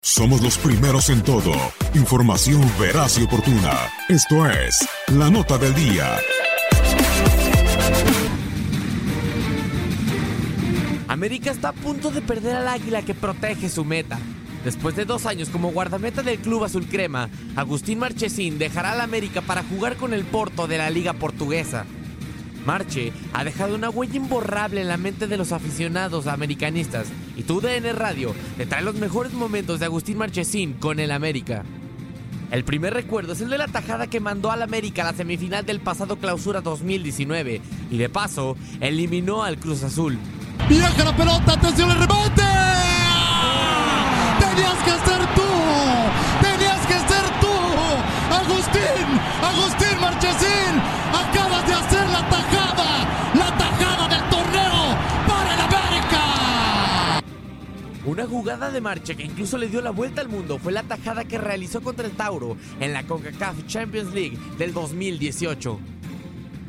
Somos los primeros en todo. Información veraz y oportuna. Esto es La Nota del Día. América está a punto de perder al águila que protege su meta. Después de dos años como guardameta del club azul crema, Agustín Marchesín dejará al América para jugar con el Porto de la Liga Portuguesa. Marche ha dejado una huella imborrable en la mente de los aficionados americanistas y tu DN Radio te trae los mejores momentos de Agustín Marchesín con el América. El primer recuerdo es el de la tajada que mandó al América a la semifinal del pasado Clausura 2019 y de paso eliminó al Cruz Azul. Viaja la pelota, atención el rebote. Tenías que ser tú. Tenías que ser tú. Agustín Una jugada de marcha que incluso le dio la vuelta al mundo fue la tajada que realizó contra el Tauro en la CONCACAF Champions League del 2018.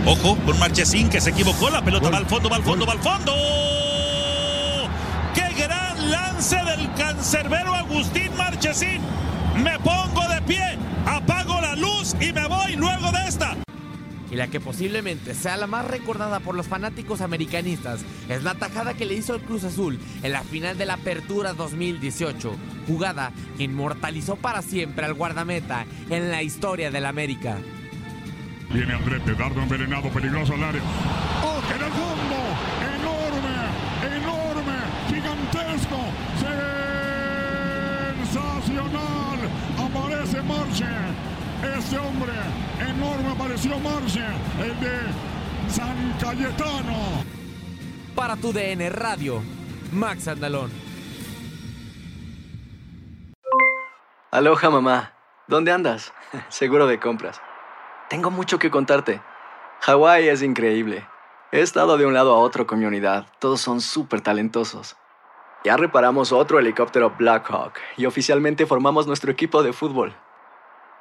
Ojo con Marchesín que se equivocó. La pelota va al fondo, va al fondo, va al fondo. ¡Qué gran lance del cancerbero Agustín Marchesín! Me pongo de pie, Y la que posiblemente sea la más recordada por los fanáticos americanistas es la tajada que le hizo el Cruz Azul en la final de la Apertura 2018, jugada que inmortalizó para siempre al guardameta en la historia del América. Viene Andrete, dardo envenenado, peligroso al área. ¡Oh, que en fondo! ¡Enorme! ¡Enorme! ¡Gigantesco! ¡Sensacional! Aparece Marche. Este hombre enorme apareció Marche, el de San Cayetano. Para tu DN Radio, Max Andalón. Aloha mamá, ¿dónde andas? Seguro de compras. Tengo mucho que contarte. Hawái es increíble. He estado de un lado a otro con mi unidad. Todos son súper talentosos. Ya reparamos otro helicóptero Blackhawk y oficialmente formamos nuestro equipo de fútbol.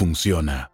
funciona.